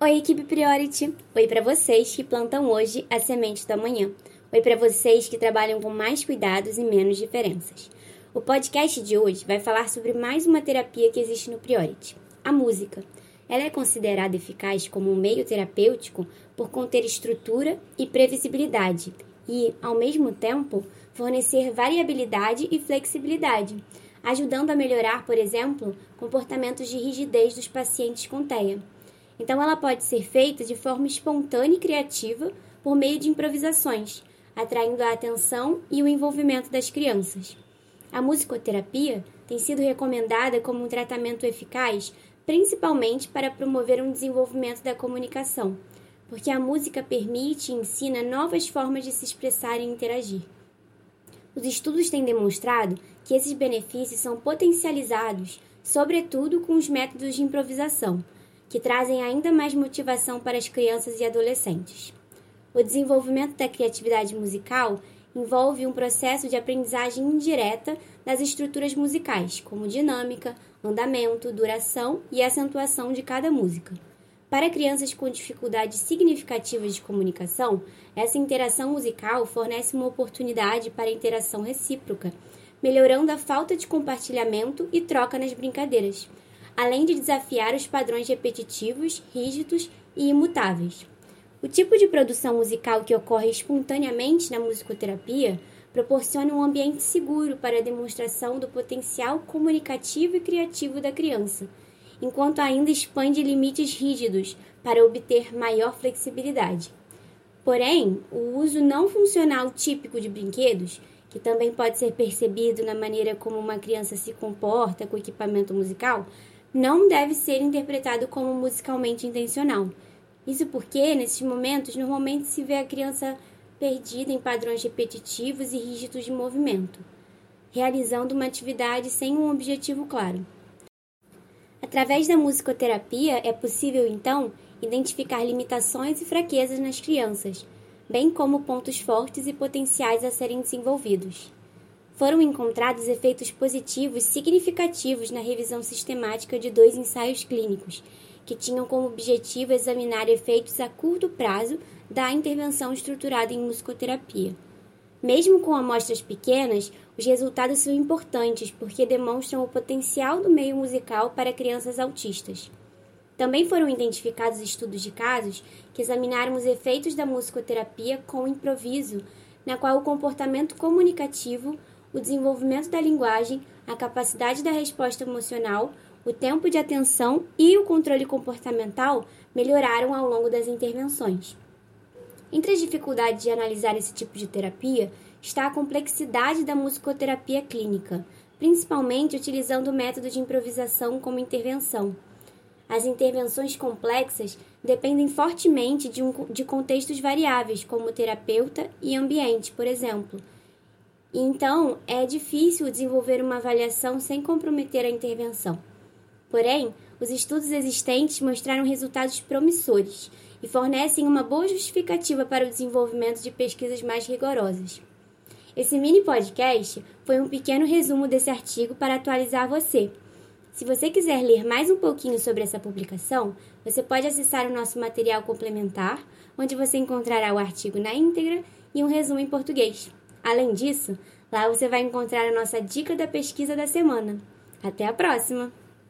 Oi, equipe Priority! Oi para vocês que plantam hoje a semente da manhã. Oi para vocês que trabalham com mais cuidados e menos diferenças. O podcast de hoje vai falar sobre mais uma terapia que existe no Priority, a música. Ela é considerada eficaz como um meio terapêutico por conter estrutura e previsibilidade e, ao mesmo tempo, fornecer variabilidade e flexibilidade, ajudando a melhorar, por exemplo, comportamentos de rigidez dos pacientes com TEA. Então, ela pode ser feita de forma espontânea e criativa por meio de improvisações, atraindo a atenção e o envolvimento das crianças. A musicoterapia tem sido recomendada como um tratamento eficaz, principalmente para promover um desenvolvimento da comunicação, porque a música permite e ensina novas formas de se expressar e interagir. Os estudos têm demonstrado que esses benefícios são potencializados, sobretudo com os métodos de improvisação que trazem ainda mais motivação para as crianças e adolescentes. O desenvolvimento da criatividade musical envolve um processo de aprendizagem indireta das estruturas musicais, como dinâmica, andamento, duração e acentuação de cada música. Para crianças com dificuldades significativas de comunicação, essa interação musical fornece uma oportunidade para interação recíproca, melhorando a falta de compartilhamento e troca nas brincadeiras além de desafiar os padrões repetitivos, rígidos e imutáveis. O tipo de produção musical que ocorre espontaneamente na musicoterapia proporciona um ambiente seguro para a demonstração do potencial comunicativo e criativo da criança, enquanto ainda expande limites rígidos para obter maior flexibilidade. Porém, o uso não funcional típico de brinquedos, que também pode ser percebido na maneira como uma criança se comporta com equipamento musical, não deve ser interpretado como musicalmente intencional. Isso porque, nesses momentos, normalmente se vê a criança perdida em padrões repetitivos e rígidos de movimento, realizando uma atividade sem um objetivo claro. Através da musicoterapia, é possível, então, identificar limitações e fraquezas nas crianças, bem como pontos fortes e potenciais a serem desenvolvidos foram encontrados efeitos positivos significativos na revisão sistemática de dois ensaios clínicos, que tinham como objetivo examinar efeitos a curto prazo da intervenção estruturada em musicoterapia. Mesmo com amostras pequenas, os resultados são importantes porque demonstram o potencial do meio musical para crianças autistas. Também foram identificados estudos de casos que examinaram os efeitos da musicoterapia com improviso, na qual o comportamento comunicativo o desenvolvimento da linguagem, a capacidade da resposta emocional, o tempo de atenção e o controle comportamental melhoraram ao longo das intervenções. Entre as dificuldades de analisar esse tipo de terapia está a complexidade da musicoterapia clínica, principalmente utilizando o método de improvisação como intervenção. As intervenções complexas dependem fortemente de, um, de contextos variáveis, como terapeuta e ambiente, por exemplo então, é difícil desenvolver uma avaliação sem comprometer a intervenção. Porém, os estudos existentes mostraram resultados promissores e fornecem uma boa justificativa para o desenvolvimento de pesquisas mais rigorosas. Esse mini podcast foi um pequeno resumo desse artigo para atualizar você. Se você quiser ler mais um pouquinho sobre essa publicação, você pode acessar o nosso material complementar, onde você encontrará o artigo na íntegra e um resumo em português. Além disso, lá você vai encontrar a nossa dica da pesquisa da semana. Até a próxima!